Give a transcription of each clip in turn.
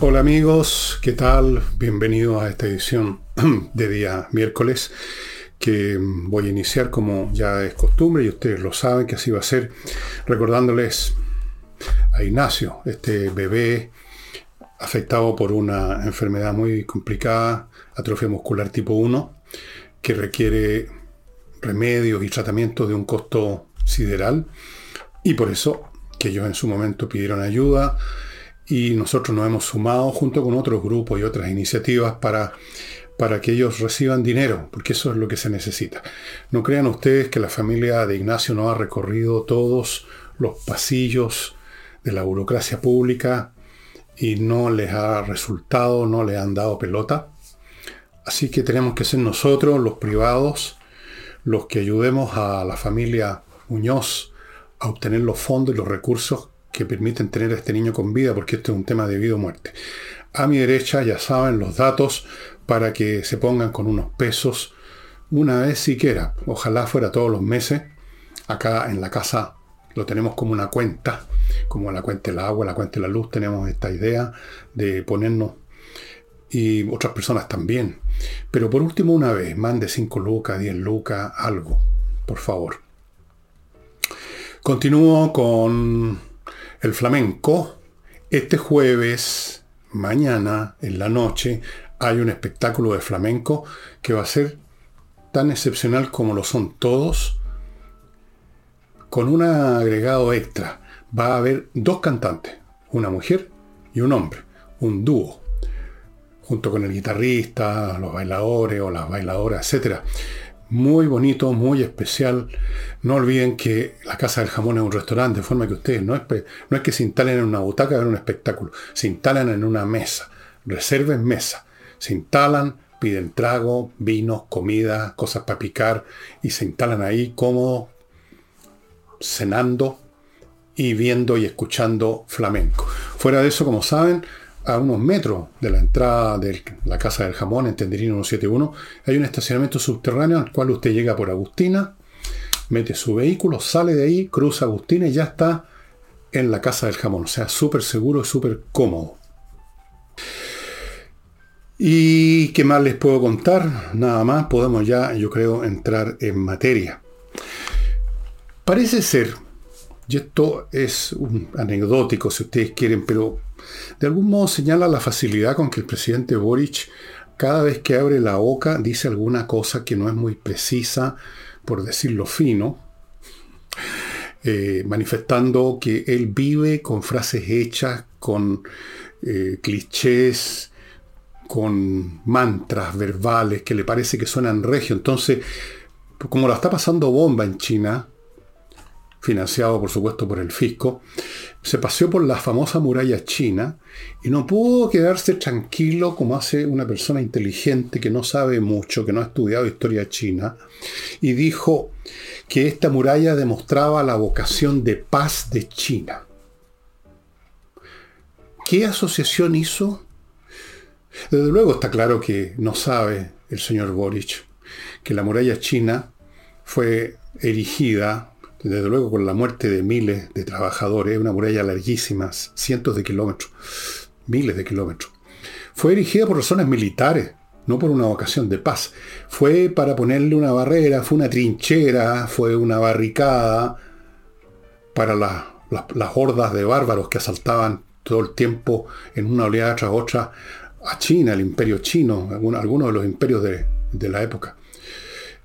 Hola amigos, ¿qué tal? Bienvenidos a esta edición de día miércoles que voy a iniciar como ya es costumbre y ustedes lo saben que así va a ser, recordándoles a Ignacio, este bebé afectado por una enfermedad muy complicada, atrofia muscular tipo 1, que requiere remedios y tratamientos de un costo sideral y por eso que ellos en su momento pidieron ayuda y nosotros nos hemos sumado junto con otros grupos y otras iniciativas para, para que ellos reciban dinero, porque eso es lo que se necesita. No crean ustedes que la familia de Ignacio no ha recorrido todos los pasillos de la burocracia pública y no les ha resultado, no les han dado pelota. Así que tenemos que ser nosotros, los privados, los que ayudemos a la familia Muñoz a obtener los fondos y los recursos que permiten tener a este niño con vida, porque esto es un tema de vida o muerte. A mi derecha ya saben los datos para que se pongan con unos pesos una vez siquiera. Ojalá fuera todos los meses. Acá en la casa lo tenemos como una cuenta, como la cuenta del agua, la cuenta de la luz. Tenemos esta idea de ponernos y otras personas también. Pero por último, una vez, mande 5 lucas, 10 lucas, algo, por favor. Continúo con el flamenco, este jueves, mañana, en la noche, hay un espectáculo de flamenco que va a ser tan excepcional como lo son todos, con un agregado extra. Va a haber dos cantantes, una mujer y un hombre, un dúo, junto con el guitarrista, los bailadores o las bailadoras, etc muy bonito, muy especial. No olviden que la Casa del Jamón es un restaurante, de forma que ustedes no es, no es que se instalen en una butaca a un espectáculo, se instalan en una mesa, reserven mesa, se instalan, piden trago, vino, comida, cosas para picar y se instalan ahí como cenando y viendo y escuchando flamenco. Fuera de eso, como saben, a unos metros de la entrada de la Casa del Jamón, en Tenderino 171, hay un estacionamiento subterráneo al cual usted llega por Agustina, mete su vehículo, sale de ahí, cruza Agustina y ya está en la Casa del Jamón. O sea, súper seguro y súper cómodo. ¿Y qué más les puedo contar? Nada más, podemos ya, yo creo, entrar en materia. Parece ser, y esto es un anecdótico si ustedes quieren, pero de algún modo señala la facilidad con que el presidente Boric cada vez que abre la boca dice alguna cosa que no es muy precisa, por decirlo fino, eh, manifestando que él vive con frases hechas, con eh, clichés, con mantras verbales que le parece que suenan regio. Entonces, como lo está pasando bomba en China, financiado por supuesto por el fisco, se paseó por la famosa muralla china y no pudo quedarse tranquilo como hace una persona inteligente que no sabe mucho, que no ha estudiado historia china, y dijo que esta muralla demostraba la vocación de paz de China. ¿Qué asociación hizo? Desde luego está claro que no sabe el señor Boric que la muralla china fue erigida desde luego con la muerte de miles de trabajadores, una muralla larguísima, cientos de kilómetros, miles de kilómetros. Fue erigida por razones militares, no por una vocación de paz. Fue para ponerle una barrera, fue una trinchera, fue una barricada para las hordas de bárbaros que asaltaban todo el tiempo en una oleada tras otra a China, el imperio chino, algunos de los imperios de, la época.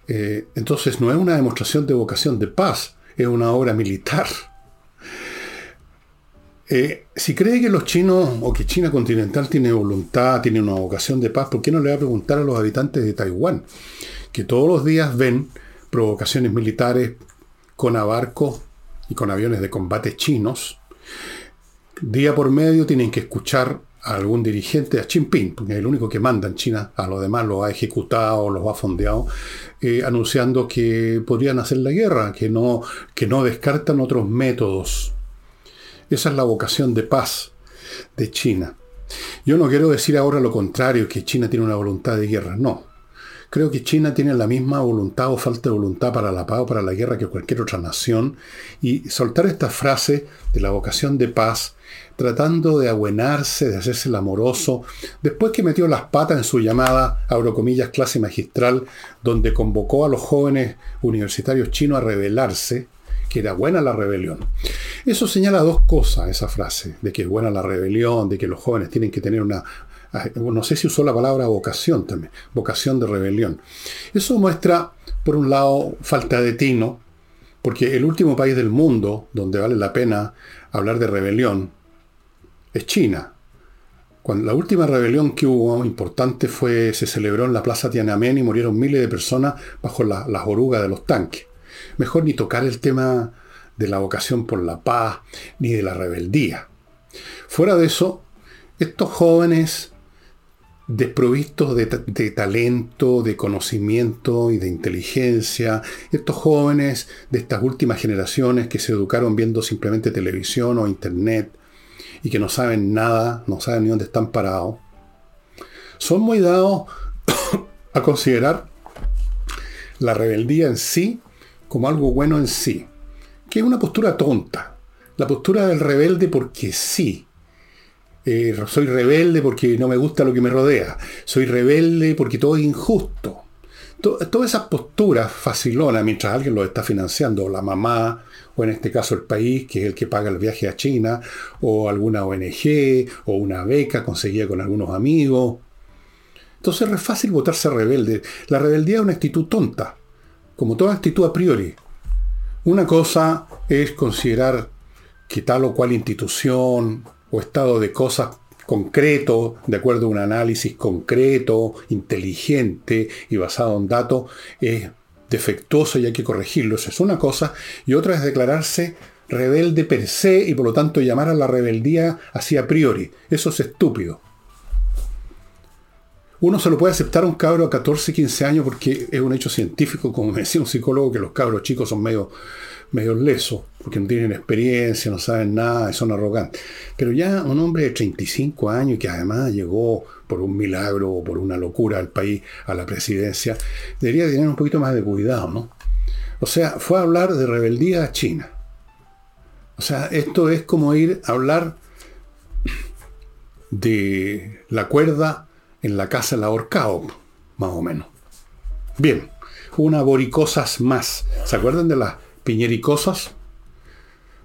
Eh, entonces no es una demostración de vocación de paz, es una obra militar. Eh, si cree que los chinos o que China continental tiene voluntad, tiene una vocación de paz, ¿por qué no le va a preguntar a los habitantes de Taiwán? Que todos los días ven provocaciones militares con abarcos y con aviones de combate chinos. Día por medio tienen que escuchar a algún dirigente, a Xi Jinping, porque es el único que manda en China, a los demás los ha ejecutado, los ha fondeado, eh, anunciando que podrían hacer la guerra, que no, que no descartan otros métodos. Esa es la vocación de paz de China. Yo no quiero decir ahora lo contrario, que China tiene una voluntad de guerra, no. Creo que China tiene la misma voluntad o falta de voluntad para la paz o para la guerra que cualquier otra nación. Y soltar esta frase de la vocación de paz, tratando de abuenarse, de hacerse el amoroso, después que metió las patas en su llamada, abro comillas, clase magistral, donde convocó a los jóvenes universitarios chinos a rebelarse, que era buena la rebelión. Eso señala dos cosas, esa frase, de que es buena la rebelión, de que los jóvenes tienen que tener una, no sé si usó la palabra vocación también, vocación de rebelión. Eso muestra, por un lado, falta de tino, porque el último país del mundo donde vale la pena hablar de rebelión es China. Cuando la última rebelión que hubo importante fue, se celebró en la Plaza Tiananmen y murieron miles de personas bajo las orugas de los tanques. Mejor ni tocar el tema de la vocación por la paz, ni de la rebeldía. Fuera de eso, estos jóvenes desprovistos de, de, talento, de conocimiento y de inteligencia, estos jóvenes de estas últimas generaciones que se educaron viendo simplemente televisión o internet y que no saben nada, no saben ni dónde están parados, son muy dados a considerar la rebeldía en sí como algo bueno en sí, que es una postura tonta, la postura del rebelde porque sí. Eh, soy rebelde porque no me gusta lo que me rodea, soy rebelde porque todo es injusto. todas esas posturas facilonas mientras alguien lo está financiando, la mamá, o en este caso el país, que es el que paga el viaje a China, o alguna ONG, o una beca conseguida con algunos amigos. Entonces es fácil votarse rebelde. La rebeldía es una actitud tonta como toda actitud a priori. Una cosa es considerar que tal o cual institución o estado de cosas concreto, de acuerdo a un análisis concreto, inteligente y basado en datos, es defectuoso y hay que corregirlo. Eso es una cosa. Y otra es declararse rebelde per se y por lo tanto llamar a la rebeldía así a priori. Eso es estúpido. Uno se lo puede aceptar a un cabro a 14, 15 años porque es un hecho científico, como me decía un psicólogo, que los cabros chicos son medio, medio lesos, porque no tienen experiencia, no saben nada, son arrogantes. Pero ya un hombre de 35 años que además llegó por un milagro o por una locura al país, a la presidencia, debería tener un poquito más de cuidado, ¿no? O sea, fue a hablar de rebeldía a China. O sea, esto es como ir a hablar de la cuerda en la casa del ahorcado, más o menos. Bien, una boricosas más. ¿Se acuerdan de las piñericosas?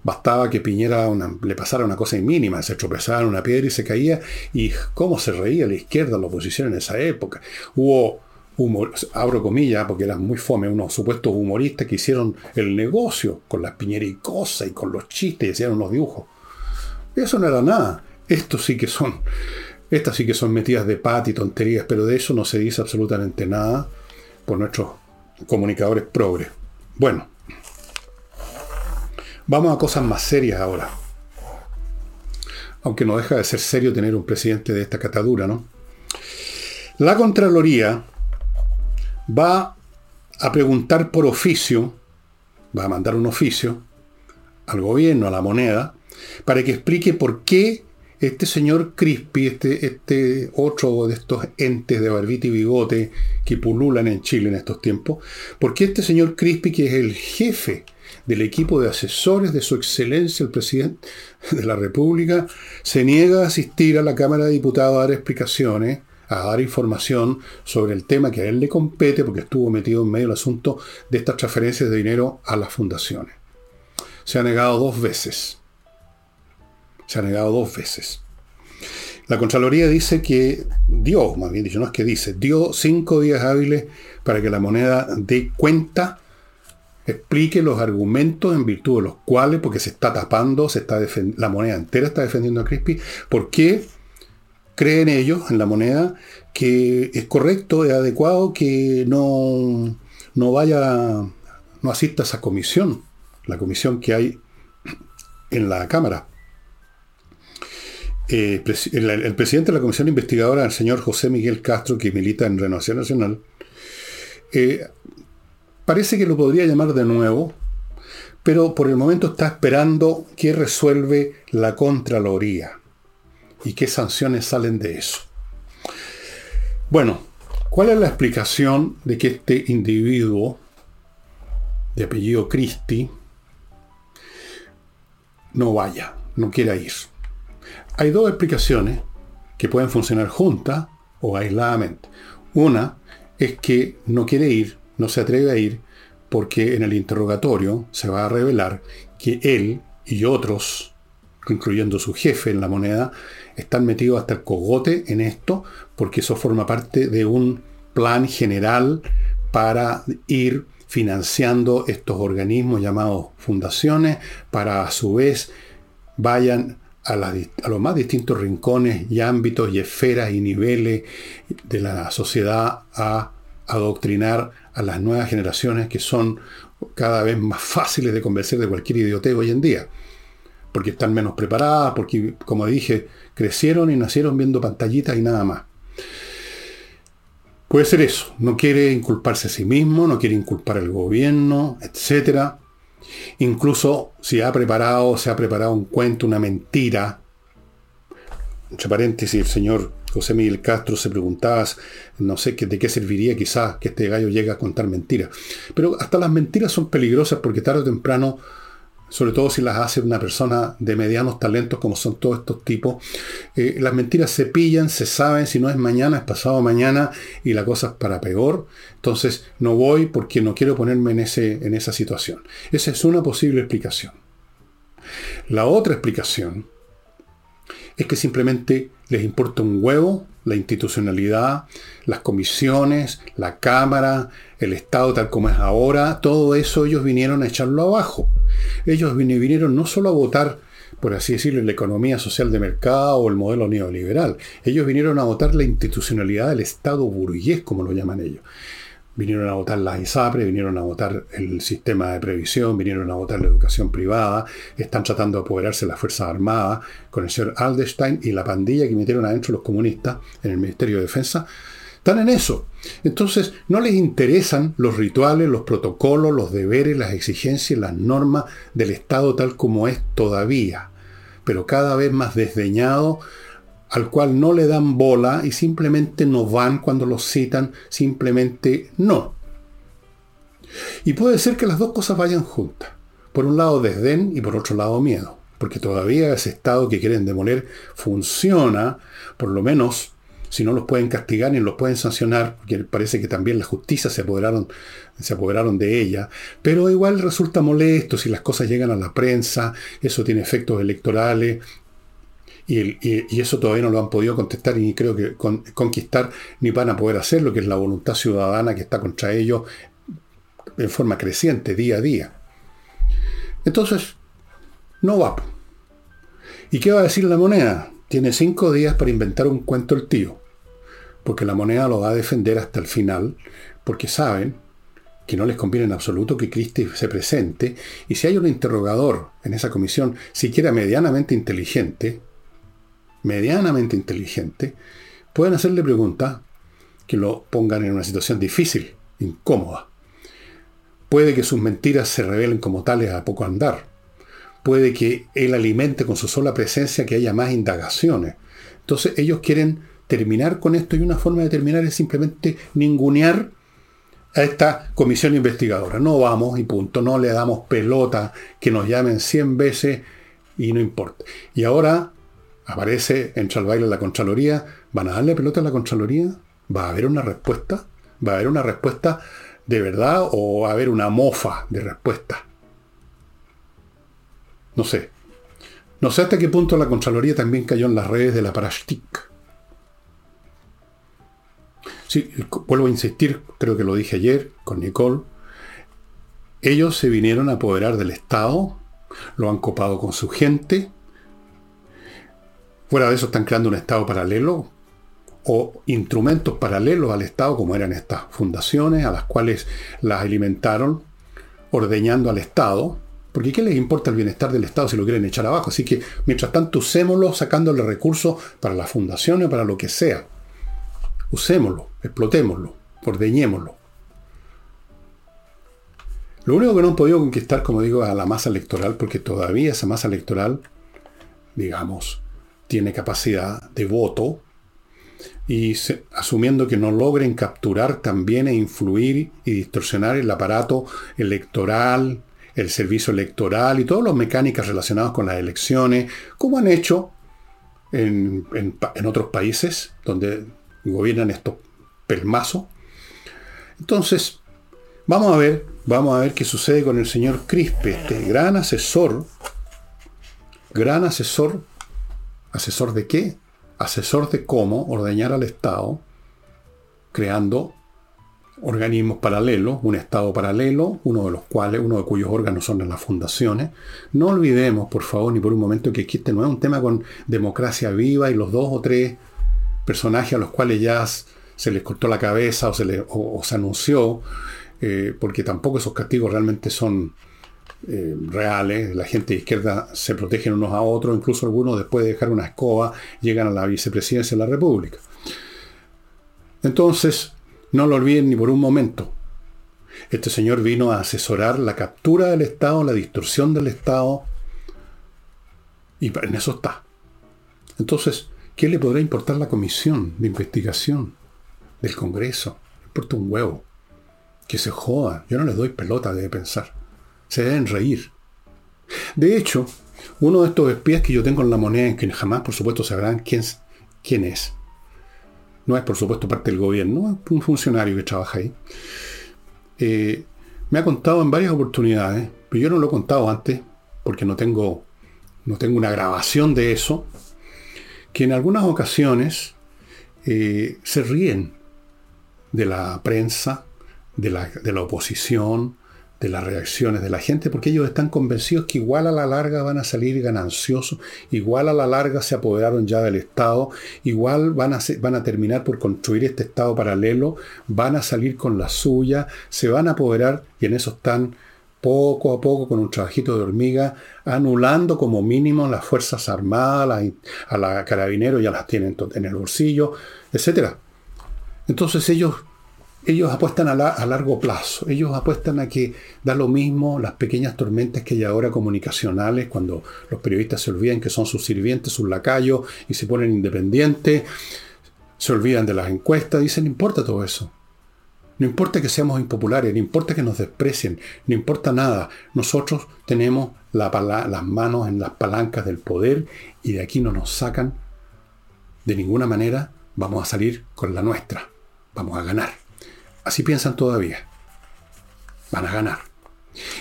Bastaba que Piñera le pasara una cosa mínima, se tropezaba en una piedra y se caía, y cómo se reía la izquierda, la oposición en esa época. Hubo, humor, abro comillas, porque eran muy fome, unos supuestos humoristas que hicieron el negocio con las piñericosas y con los chistes y hacían unos dibujos. Eso no era nada. Estos sí que son estas sí que son metidas de pat y tonterías, pero de eso no se dice absolutamente nada por nuestros comunicadores progres. Bueno, vamos a cosas más serias ahora. Aunque no deja de ser serio tener un presidente de esta catadura, ¿no? La Contraloría va a preguntar por oficio, va a mandar un oficio al gobierno, a la moneda, para que explique por qué este señor Crispy, este, este otro de estos entes de barbita y bigote que pululan en Chile en estos tiempos, porque este señor Crispy, que es el jefe del equipo de asesores de su excelencia, el presidente de la República, se niega a asistir a la Cámara de Diputados a dar explicaciones, a dar información sobre el tema que a él le compete, porque estuvo metido en medio del asunto de estas transferencias de dinero a las fundaciones. Se ha negado dos veces. Se ha negado dos veces. La Contraloría dice que dio, más bien dicho, no es que dice, dio cinco días hábiles para que la moneda dé cuenta, explique los argumentos en virtud de los cuales, porque se está tapando, se está la moneda entera está defendiendo a Crispy, por qué creen ellos en la moneda que es correcto, es adecuado que no, no vaya, no asista a esa comisión, la comisión que hay en la Cámara. Eh, el, presidente de la Comisión Investigadora, el señor José Miguel Castro, que milita en Renovación Nacional, eh, parece que lo podría llamar de nuevo, pero por el momento está esperando que resuelve la Contraloría y qué sanciones salen de eso. Bueno, ¿Cuál es la explicación de que este individuo de apellido Christie no vaya, no quiera ir? Hay dos explicaciones que pueden funcionar juntas o aisladamente. Una es que no quiere ir, no se atreve a ir, porque en el interrogatorio se va a revelar que él y otros, incluyendo su jefe en la moneda, están metidos hasta el cogote en esto, porque eso forma parte de un plan general para ir financiando estos organismos llamados fundaciones, para a su vez vayan a, los más distintos rincones y ámbitos y esferas y niveles de la sociedad a adoctrinar a las nuevas generaciones que son cada vez más fáciles de convencer de cualquier idioteo hoy en día. Porque están menos preparadas, porque, como dije, crecieron y nacieron viendo pantallitas y nada más. Puede ser eso, no quiere inculparse a sí mismo, no quiere inculpar al gobierno, etc. Incluso si ha preparado, se ha preparado un cuento, una mentira. Entre paréntesis, el señor José Miguel Castro se preguntaba, no sé de qué serviría quizás que este gallo llegue a contar mentiras. Pero hasta las mentiras son peligrosas porque tarde o temprano, sobre todo si las hace una persona de medianos talentos como son todos estos tipos, eh, las mentiras se pillan, se saben, si no es mañana, es pasado mañana y la cosa es para peor. Entonces no voy porque no quiero ponerme en, ese, en esa situación. Esa es una posible explicación. La otra explicación es que simplemente les importa un huevo la institucionalidad, las comisiones, la Cámara, el Estado tal como es ahora, todo eso ellos vinieron a echarlo abajo. Ellos vinieron no solo a votar, por así decirlo, la economía social de mercado o el modelo neoliberal, ellos vinieron a votar la institucionalidad del Estado burgués, como lo llaman ellos vinieron a votar las ISAPRE, vinieron a votar el sistema de previsión, vinieron a votar la educación privada, están tratando de apoderarse de las Fuerzas Armadas con el señor Aldestein y la pandilla que metieron adentro los comunistas en el Ministerio de Defensa. Están en eso. Entonces, no les interesan los rituales, los protocolos, los deberes, las exigencias, las normas del Estado tal como es todavía, pero cada vez más desdeñado al cual no le dan bola y simplemente no van cuando los citan, simplemente no. Y puede ser que las dos cosas vayan juntas. Por un lado desdén y por otro lado miedo. Porque todavía ese Estado que quieren demoler funciona, por lo menos si no los pueden castigar ni los pueden sancionar, porque parece que también la justicia se apoderaron, se apoderaron de ella, pero igual resulta molesto si las cosas llegan a la prensa, eso tiene efectos electorales, y, eso todavía no lo han podido contestar y creo que conquistar ni van a poder hacerlo, que es la voluntad ciudadana que está contra ellos en forma creciente, día a día. Entonces, no va. ¿Y qué va a decir la moneda? Tiene cinco días para inventar un cuento el tío, porque la moneda lo va a defender hasta el final, porque saben que no les conviene en absoluto que Cristi se presente, y si hay un interrogador en esa comisión, siquiera medianamente inteligente, medianamente inteligente, pueden hacerle preguntas que lo pongan en una situación difícil, incómoda. Puede que sus mentiras se revelen como tales a poco andar. Puede que él alimente con su sola presencia que haya más indagaciones. Entonces ellos quieren terminar con esto y una forma de terminar es simplemente ningunear a esta comisión investigadora. No vamos y punto, no le damos pelota, que nos llamen 100 veces y no importa. Y ahora aparece, entra al baile la Contraloría, ¿van a darle pelota a la Contraloría? ¿Va a haber una respuesta? ¿Va a haber una respuesta de verdad o va a haber una mofa de respuesta? No sé. No sé hasta qué punto la Contraloría también cayó en las redes de la Parashtik. Sí, vuelvo a insistir, creo que lo dije ayer con Nicole. Ellos se vinieron a apoderar del Estado, lo han copado con su gente, Fuera de eso están creando un Estado paralelo o instrumentos paralelos al Estado, como eran estas fundaciones, a las cuales las alimentaron, ordeñando al Estado. Porque ¿qué les importa el bienestar del Estado si lo quieren echar abajo? Así que, mientras tanto, usémoslo sacándole recursos para las fundaciones o para lo que sea. Usémoslo, explotémoslo, ordeñémoslo. Lo único que no han podido conquistar, como digo, es a la masa electoral, porque todavía esa masa electoral, digamos, tiene capacidad de voto, y asumiendo que no logren capturar también e influir y distorsionar el aparato electoral, el servicio electoral y todas las mecánicas relacionadas con las elecciones, como han hecho en, otros países donde gobiernan estos pelmazos. Entonces, vamos a ver, vamos a ver qué sucede con el señor Crispe, este gran asesor, gran asesor, asesor de qué? Asesor de cómo ordeñar al Estado, creando organismos paralelos, un Estado paralelo, uno de los cuales, uno de cuyos órganos son las fundaciones. No olvidemos, por favor, ni por un momento que aquí este no es un tema con democracia viva y los dos o tres personajes a los cuales ya se les cortó la cabeza o se, les, se anunció, eh, porque tampoco esos castigos realmente son eh, reales. La gente de izquierda se protegen unos a otros, incluso algunos después de dejar una escoba llegan a la vicepresidencia de la República. Entonces, no lo olviden ni por un momento. Este señor vino a asesorar la captura del Estado, la distorsión del Estado, y en eso está. Entonces, ¿qué le podrá importar la comisión de investigación del Congreso? Le importa un huevo. Que se joda. Yo no les doy pelota, debe pensar. Se deben reír. De hecho, uno de estos espías que yo tengo en la moneda, en que jamás, por supuesto, sabrán quién, quién es, no es por supuesto parte del gobierno, es un funcionario que trabaja ahí, eh, me ha contado en varias oportunidades, pero yo no lo he contado antes, porque no tengo, no tengo una grabación de eso, que en algunas ocasiones eh, se ríen de la prensa, de la, de la oposición, de las reacciones de la gente, porque ellos están convencidos que igual a la larga van a salir gananciosos, igual a la larga se apoderaron ya del Estado, igual van a, van a terminar por construir este Estado paralelo, van a salir con la suya, se van a apoderar, y en eso están poco a poco con un trabajito de hormiga, anulando como mínimo las Fuerzas Armadas, a la Carabinero ya las tienen en el bolsillo, etc. Entonces ellos ellos apuestan a, largo plazo, ellos apuestan a que da lo mismo las pequeñas tormentas que hay ahora comunicacionales, cuando los periodistas se olvidan que son sus sirvientes, sus lacayos, y se ponen independientes, se olvidan de las encuestas, dicen, no importa todo eso. No importa que seamos impopulares, no importa que nos desprecien, no importa nada. Nosotros tenemos las manos en las palancas del poder y de aquí no nos sacan de ninguna manera. Vamos a salir con la nuestra. Vamos a ganar. Así piensan todavía. Van a ganar.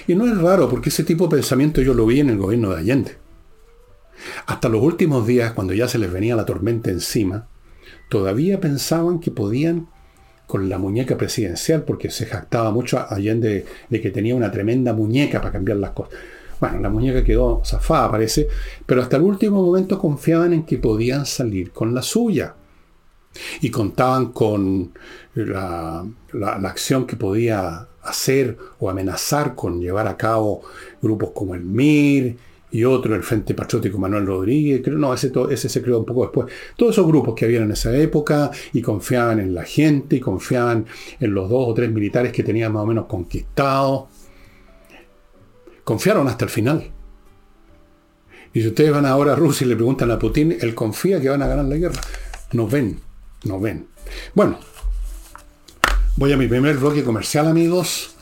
Y no es raro porque ese tipo de pensamiento yo lo vi en el gobierno de Allende. Hasta los últimos días, cuando ya se les venía la tormenta encima, todavía pensaban que podían, con la muñeca presidencial, porque se jactaba mucho Allende de que tenía una tremenda muñeca para cambiar las cosas. Bueno, la muñeca quedó zafada, parece, pero hasta el último momento confiaban en que podían salir con la suya y contaban con la, acción que podía hacer o amenazar con llevar a cabo grupos como el MIR y otro, el Frente Patriótico Manuel Rodríguez, creo, no, ese, ese se creó un poco después. Todos esos grupos que habían en esa época y confiaban en la gente y confiaban en los dos o tres militares que tenían más o menos conquistados. Confiaron hasta el final. Y si ustedes van ahora a Rusia y le preguntan a Putin, él confía que van a ganar la guerra. No ven no ven. Bueno, voy a mi primer bloque comercial, amigos.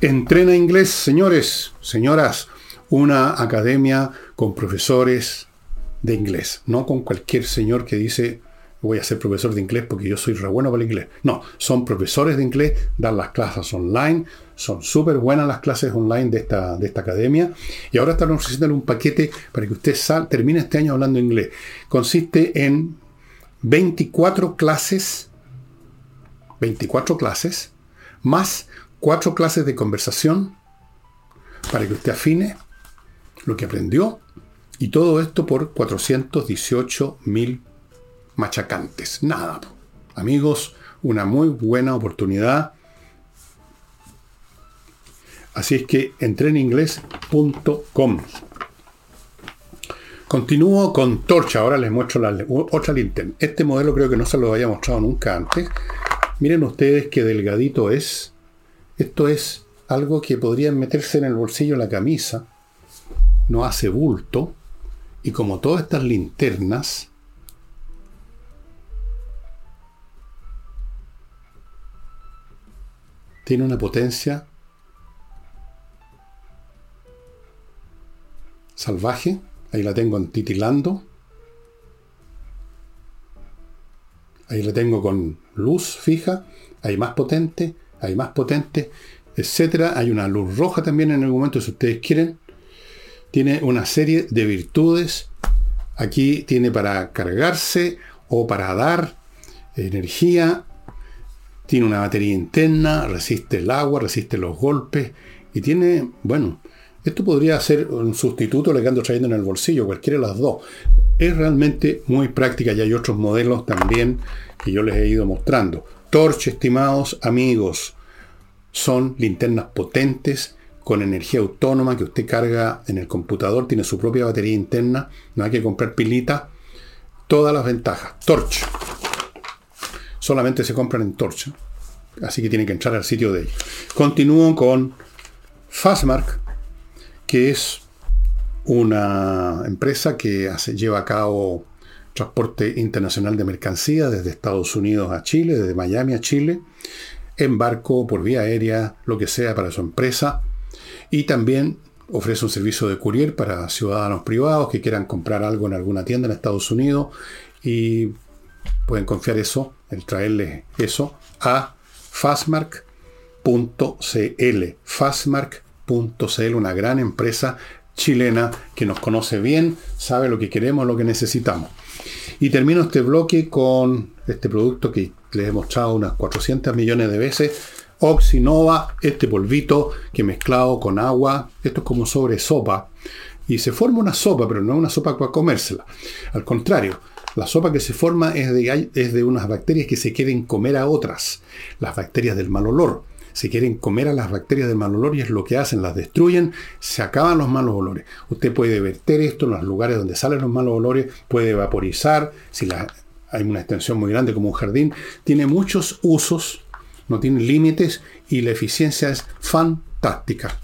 Entrena inglés, señores, señoras. Una academia con profesores de inglés, no con cualquier señor que dice voy a ser profesor de inglés porque yo soy re bueno para el inglés. No, son profesores de inglés, dan las clases online, son súper buenas las clases online de esta, de esta academia y ahora están ofreciendo un paquete para que usted termine este año hablando inglés. Consiste en 24 clases, 24 clases, más 4 clases de conversación para que usted afine lo que aprendió y todo esto por 418 mil machacantes. Nada. Amigos, una muy buena oportunidad. Así es que entreninglés.com. Continúo con Torcha, ahora les muestro la, otra linterna. Este modelo creo que no se lo había mostrado nunca antes. Miren ustedes qué delgadito es. Esto es algo que podrían meterse en el bolsillo de la camisa. No hace bulto. Y como todas estas linternas, tiene una potencia salvaje. Ahí la tengo en titilando. Ahí la tengo con luz fija. Hay más potente, hay más potente, etcétera. Hay una luz roja también en el momento si ustedes quieren. Tiene una serie de virtudes. Aquí tiene para cargarse o para dar energía. Tiene una batería interna, resiste el agua, resiste los golpes y tiene, bueno, esto podría ser un sustituto le que ando trayendo en el bolsillo, cualquiera de las dos. Es realmente muy práctica y hay otros modelos también que yo les he ido mostrando. Torch, estimados amigos, son linternas potentes con energía autónoma que usted carga en el computador, tiene su propia batería interna, no hay que comprar pilita. Todas las ventajas. Torch. Solamente se compran en Torch. Así que tienen que entrar al sitio de ellos. Continúo con Fastmark, que es una empresa que lleva a cabo transporte internacional de mercancías desde Estados Unidos a Chile, desde Miami a Chile, en barco, por vía aérea, lo que sea para su empresa. Y también ofrece un servicio de courier para ciudadanos privados que quieran comprar algo en alguna tienda en Estados Unidos y pueden confiar eso, el traerles eso a fastmark.cl. Fastmark.cl, una gran empresa chilena que nos conoce bien, sabe lo que queremos, lo que necesitamos. Y termino este bloque con este producto que les he mostrado unas 400 millones de veces. Oxinova, este polvito que mezclado con agua, esto es como sobre sopa, y se forma una sopa, pero no una sopa para comérsela. Al contrario, la sopa que se forma es de, es de unas bacterias que se quieren comer a otras, las bacterias del mal olor se quieren comer a las bacterias del mal olor y es lo que hacen, las destruyen, se acaban los malos olores. Usted puede verter esto en los lugares donde salen los malos olores, puede vaporizar, si hay una extensión muy grande como un jardín, tiene muchos usos, no tiene límites y la eficiencia es fantástica.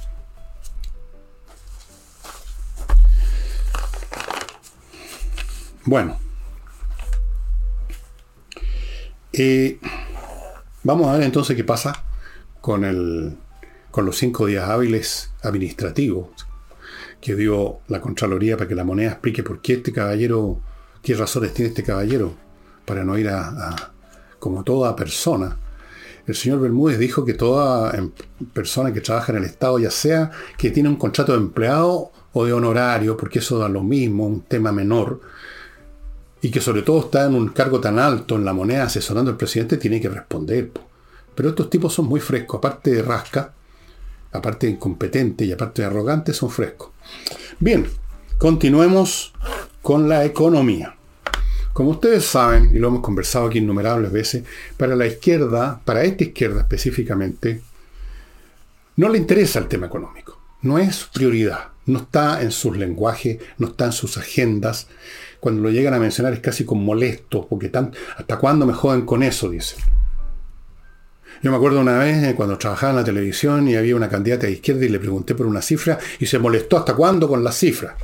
Bueno, eh, vamos a ver entonces qué pasa con, el, con los cinco días hábiles administrativos que dio la Contraloría para que la moneda explique por qué este caballero, qué razones tiene este caballero para no ir a, como toda persona. El señor Bermúdez dijo que toda em, persona que trabaja en el Estado, ya sea que tiene un contrato de empleado o de honorario, porque eso da lo mismo, un tema menor, y que sobre todo está en un cargo tan alto en la moneda asesorando al presidente, tiene que responder. Pero estos tipos son muy frescos, aparte de rasca, aparte de incompetente y aparte de arrogante, son frescos. Bien, continuemos con la economía. Como ustedes saben, y lo hemos conversado aquí innumerables veces, para la izquierda, para esta izquierda específicamente, no le interesa el tema económico. No es prioridad. No está en sus lenguajes, no está en sus agendas. Cuando lo llegan a mencionar es casi como molesto, porque tan, ¿hasta cuándo me joden con eso? Dicen. Yo me acuerdo una vez eh, cuando trabajaba en la televisión y había una candidata de izquierda y le pregunté por una cifra y se molestó hasta cuándo con la cifra.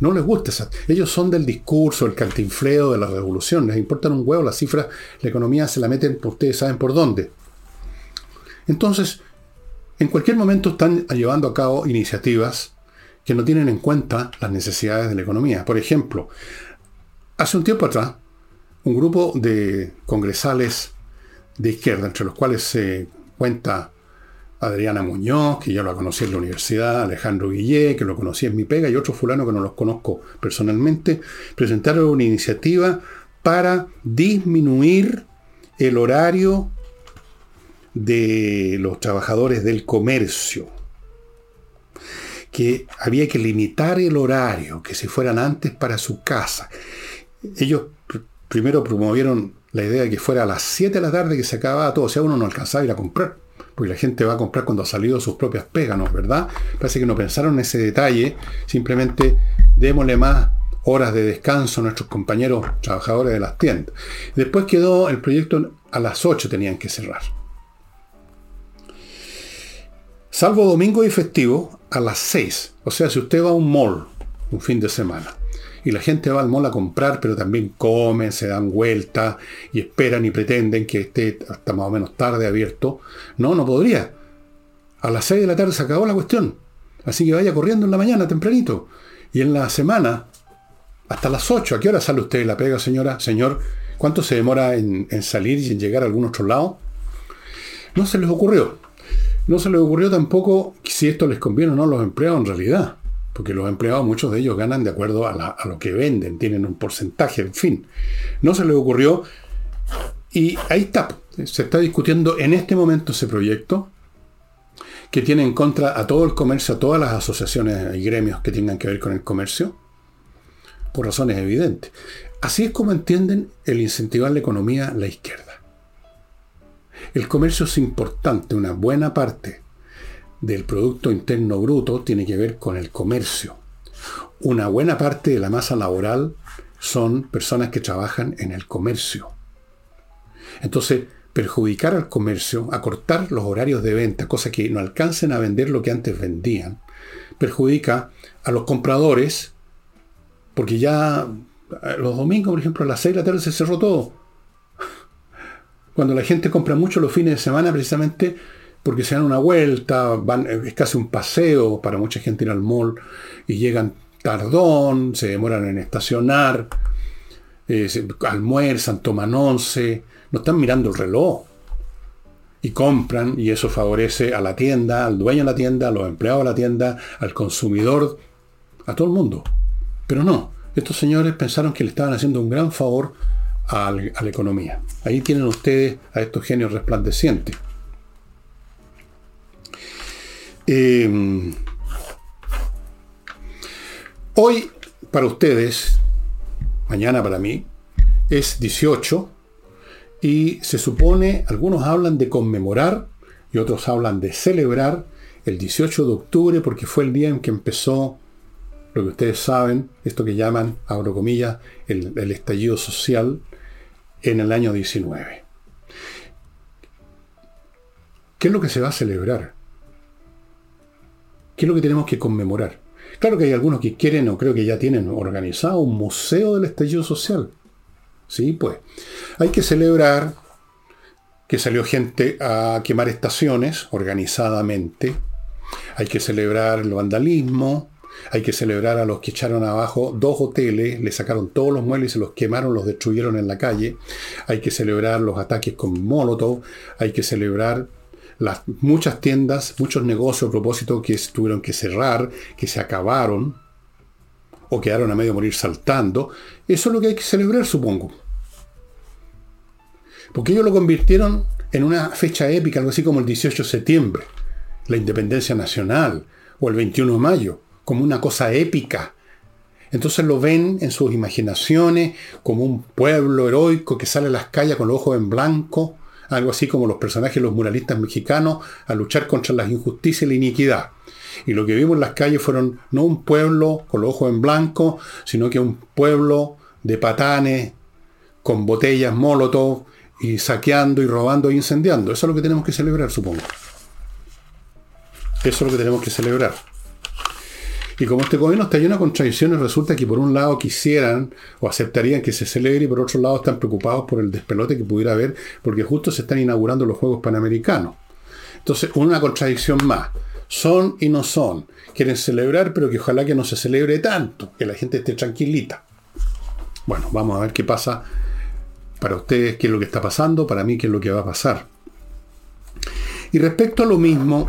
No les gusta esa. Ellos son del discurso, el cantinfleo de la revolución. Les importan un huevo las cifras. La economía se la meten, ustedes saben por dónde. Entonces, en cualquier momento están llevando a cabo iniciativas que no tienen en cuenta las necesidades de la economía. Por ejemplo, hace un tiempo atrás, un grupo de congresales de izquierda, entre los cuales se cuenta Adriana Muñoz, que ya lo conocí en la universidad, Alejandro Guillé, que lo conocí en mi pega, y otros fulanos que no los conozco personalmente, presentaron una iniciativa para disminuir el horario de los trabajadores del comercio. Que había que limitar el horario, que si fueran antes para su casa. Ellos primero promovieron la idea de que fuera a las 7 de la tarde que se acababa todo, o sea, uno no alcanzaba a ir a comprar, porque la gente va a comprar cuando ha salido sus propias péganos, ¿verdad? Parece que no pensaron en ese detalle, simplemente démosle más horas de descanso a nuestros compañeros trabajadores de las tiendas. Después quedó el proyecto a las 8 tenían que cerrar. Salvo domingo y festivo, a las 6. O sea, si usted va a un mall un fin de semana y la gente va al mall a comprar, pero también comen, se dan vueltas y esperan y pretenden que esté hasta más o menos tarde abierto. No, no podría. A las 6 de la tarde se acabó la cuestión. Así que vaya corriendo en la mañana, tempranito. Y en la semana, hasta las 8. ¿A qué hora sale usted la pega, señora? Señor, ¿cuánto se demora en, en salir y en llegar a algún otro lado? No se les ocurrió. No se les ocurrió tampoco si esto les conviene o no a los empleados en realidad. Porque los empleados, muchos de ellos ganan de acuerdo a, lo que venden, tienen un porcentaje, en fin. No se les ocurrió. Y ahí está. Se está discutiendo en este momento ese proyecto que tiene en contra a todo el comercio, a todas las asociaciones y gremios que tengan que ver con el comercio, por razones evidentes. Así es como entienden el incentivar la economía la izquierda. El comercio es importante, una buena parte del Producto Interno Bruto tiene que ver con el comercio. Una buena parte de la masa laboral son personas que trabajan en el comercio. Entonces, perjudicar al comercio, acortar los horarios de venta, cosa que no alcancen a vender lo que antes vendían, perjudica a los compradores, porque ya eh, los domingos, por ejemplo, a las 6 de la tarde se cerró todo. Cuando la gente compra mucho los fines de semana, precisamente porque se dan una vuelta, van, es casi un paseo para mucha gente ir al mall y llegan tardón, se demoran en estacionar, eh, almuerzan, toman once, no están mirando el reloj. Y compran, y eso favorece a la tienda, al dueño de la tienda, a los empleados de la tienda, al consumidor, a todo el mundo. Pero no, estos señores pensaron que le estaban haciendo un gran favor a, la economía. Ahí tienen ustedes a estos genios resplandecientes. Eh, hoy, para ustedes, mañana para mí, es 18 y se supone, algunos hablan de conmemorar y otros hablan de celebrar el 18 de octubre porque fue el día en que empezó lo que ustedes saben, esto que llaman, abro comillas, el, el estallido social, en el año 19. ¿Qué es lo que se va a celebrar? ¿Qué es lo que tenemos que conmemorar? Claro que hay algunos que quieren o creo que ya tienen organizado un museo del estallido social. Sí, pues. Hay que celebrar que salió gente a quemar estaciones organizadamente. Hay que celebrar el vandalismo. Hay que celebrar a los que echaron abajo dos hoteles, le sacaron todos los muebles y se los quemaron, los destruyeron en la calle. Hay que celebrar los ataques con Molotov. Hay que celebrar las muchas tiendas, muchos negocios a propósito que tuvieron que cerrar, que se acabaron o quedaron a medio morir saltando. Eso es lo que hay que celebrar, supongo. Porque ellos lo convirtieron en una fecha épica, algo así como el 18 de septiembre, la independencia nacional, o el 21 de mayo como una cosa épica. Entonces lo ven en sus imaginaciones como un pueblo heroico que sale a las calles con los ojos en blanco, algo así como los personajes los muralistas mexicanos a luchar contra las injusticias y la iniquidad. Y lo que vimos en las calles fueron no un pueblo con los ojos en blanco, sino que un pueblo de patanes, con botellas molotov, y saqueando y robando e incendiando. Eso es lo que tenemos que celebrar, supongo. Eso es lo que tenemos que celebrar. Y como este gobierno está lleno de contradicciones, resulta que por un lado quisieran o aceptarían que se celebre y por otro lado están preocupados por el despelote que pudiera haber porque justo se están inaugurando los Juegos Panamericanos. Entonces, una contradicción más. Son y no son. Quieren celebrar, pero que ojalá que no se celebre tanto, que la gente esté tranquilita. Bueno, vamos a ver qué pasa para ustedes, qué es lo que está pasando, para mí, qué es lo que va a pasar. Y respecto a lo mismo,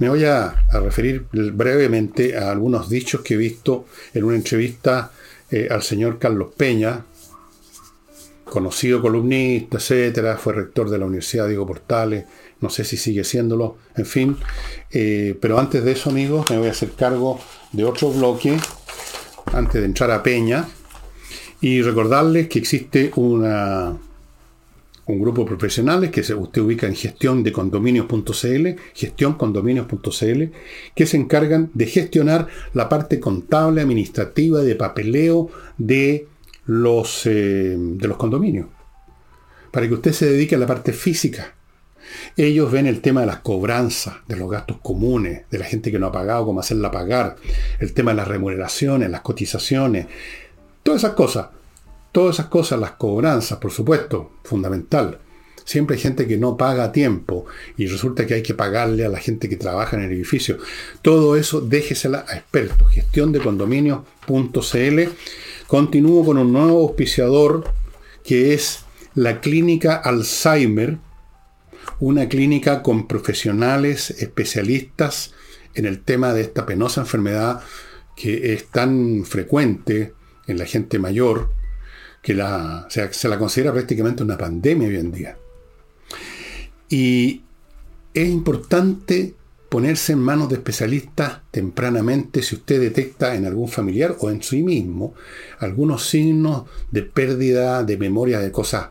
me voy a, referir brevemente a algunos dichos que he visto en una entrevista eh, al señor Carlos Peña, conocido columnista, etcétera, fue rector de la Universidad Diego Portales, no sé si sigue siéndolo, en fin. Eh, pero antes de eso, amigos, me voy a hacer cargo de otro bloque, antes de entrar a Peña, y recordarles que existe una un grupo de profesionales que se, usted ubica en gestión de condominios.cl, gestioncondominios.cl, que se encargan de gestionar la parte contable, administrativa, de papeleo de los, eh, de los condominios. Para que usted se dedique a la parte física. Ellos ven el tema de las cobranzas, de los gastos comunes, de la gente que no ha pagado, cómo hacerla pagar, el tema de las remuneraciones, las cotizaciones, Todas esas cosas. Todas esas cosas, las cobranzas, por supuesto, fundamental. Siempre hay gente que no paga a tiempo y resulta que hay que pagarle a la gente que trabaja en el edificio. Todo eso déjesela a expertos. Gestión de condominios.cl. Continúo con un nuevo auspiciador que es la clínica Alzheimer, una clínica con profesionales especialistas en el tema de esta penosa enfermedad que es tan frecuente en la gente mayor que la, se la considera prácticamente una pandemia hoy en día. Y es importante ponerse en manos de especialistas tempranamente si usted detecta en algún familiar o en sí mismo algunos signos de pérdida de memoria de cosas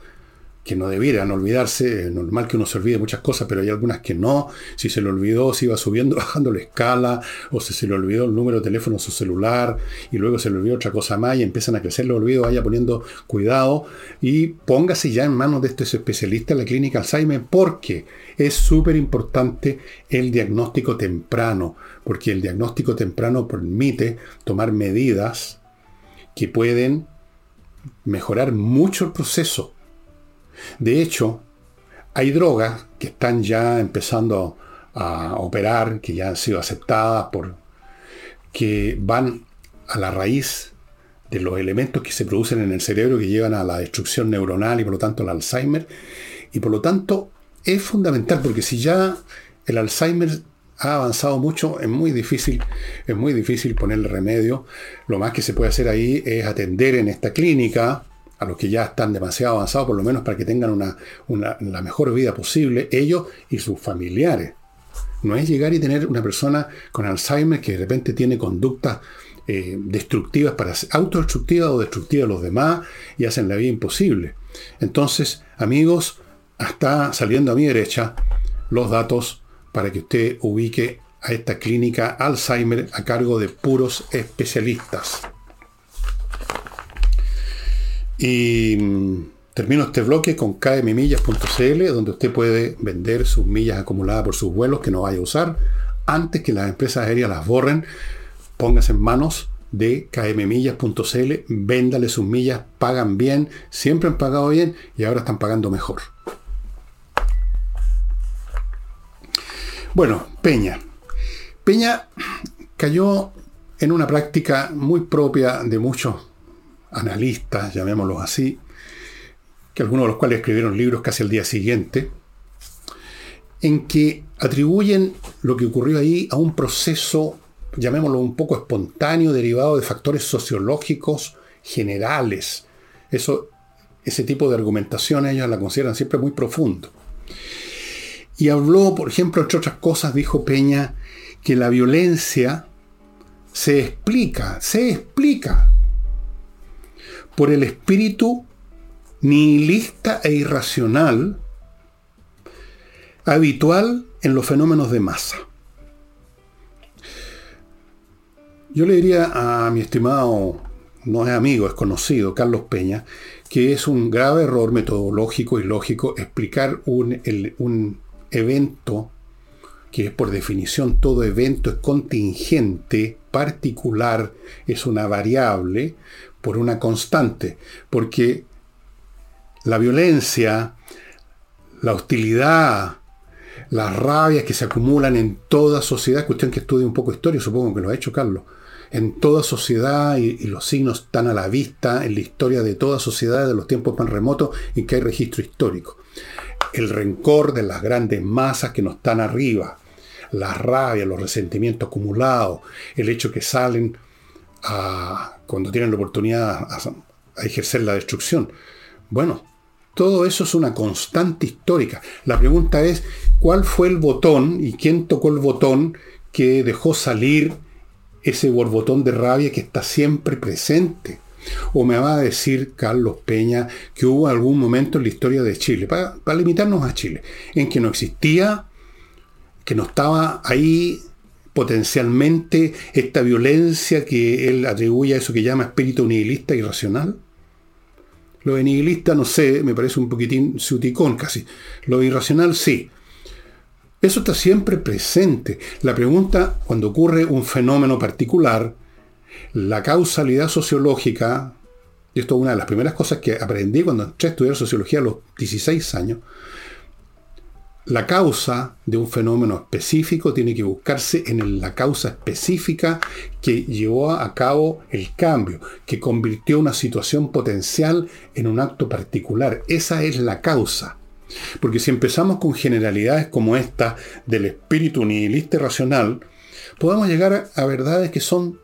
que no debieran olvidarse. Es normal que uno se olvide muchas cosas, pero hay algunas que no. Si se le olvidó, si iba subiendo, bajando la escala, o si se le olvidó el número de teléfono de su celular, y luego se le olvidó otra cosa más y empiezan a crecer los olvidos, vaya poniendo cuidado y póngase ya en manos de estos especialistas en la clínica Alzheimer, porque es súper importante el diagnóstico temprano, porque el diagnóstico temprano permite tomar medidas que pueden mejorar mucho el proceso de hecho, hay drogas que están ya empezando a operar, que ya han sido aceptadas por que van a la raíz de los elementos que se producen en el cerebro que llevan a la destrucción neuronal y por lo tanto al Alzheimer. Y por lo tanto es fundamental porque si ya el Alzheimer ha avanzado mucho, es muy difícil, es muy difícil ponerle remedio. Lo más que se puede hacer ahí es atender en esta clínica a los que ya están demasiado avanzados, por lo menos para que tengan una, la mejor vida posible, ellos y sus familiares. No es llegar y tener una persona con Alzheimer que de repente tiene conductas eh, destructivas para autodestructivas o destructivas a los demás y hacen la vida imposible. Entonces, amigos, está saliendo a mi derecha los datos para que usted ubique a esta clínica Alzheimer a cargo de puros especialistas. Y mm, termino este bloque con kmmillas.cl, donde usted puede vender sus millas acumuladas por sus vuelos que no vaya a usar antes que las empresas aéreas las borren. Póngase en manos de kmmillas.cl, véndale sus millas, pagan bien, siempre han pagado bien y ahora están pagando mejor. Bueno, Peña. Peña cayó en una práctica muy propia de muchos analistas, llamémoslos así, que algunos de los cuales escribieron libros casi al día siguiente, en que atribuyen lo que ocurrió ahí a un proceso, llamémoslo un poco espontáneo, derivado de factores sociológicos generales. Eso, ese tipo de argumentación ellos la consideran siempre muy profundo. Y habló, por ejemplo, entre otras cosas, dijo Peña, que la violencia se explica, se explica por el espíritu nihilista e irracional habitual en los fenómenos de masa. Yo le diría a mi estimado, no es amigo, es conocido, Carlos Peña, que es un grave error metodológico y lógico explicar un, un evento que es por definición todo evento es contingente, particular, es una variable, por una constante, porque la violencia, la hostilidad, las rabias que se acumulan en toda sociedad, cuestión que estudia un poco historia, supongo que lo ha hecho Carlos, en toda sociedad y, los signos están a la vista en la historia de toda sociedad de los tiempos más remotos en que hay registro histórico. El rencor de las grandes masas que no están arriba, la rabia, los resentimientos acumulados, el hecho que salen a, cuando tienen la oportunidad a, ejercer la destrucción. Bueno, todo eso es una constante histórica. La pregunta es, ¿cuál fue el botón y quién tocó el botón que dejó salir ese borbotón de rabia que está siempre presente? ¿O me va a decir Carlos Peña que hubo algún momento en la historia de Chile, para, limitarnos a Chile, en que no existía, que no estaba ahí potencialmente esta violencia que él atribuye a eso que llama espíritu nihilista irracional? Lo de nihilista, no sé, me parece un poquitín suticón casi. Lo irracional, sí. Eso está siempre presente. La pregunta, cuando ocurre un fenómeno particular, la causalidad sociológica y esto es una de las primeras cosas que aprendí cuando entré a estudiar sociología a los 16 años, la causa de un fenómeno específico tiene que buscarse en la causa específica que llevó a cabo el cambio, que convirtió una situación potencial en un acto particular. Esa es la causa. Porque si empezamos con generalidades como esta del espíritu nihilista y racional, podemos llegar a verdades que son,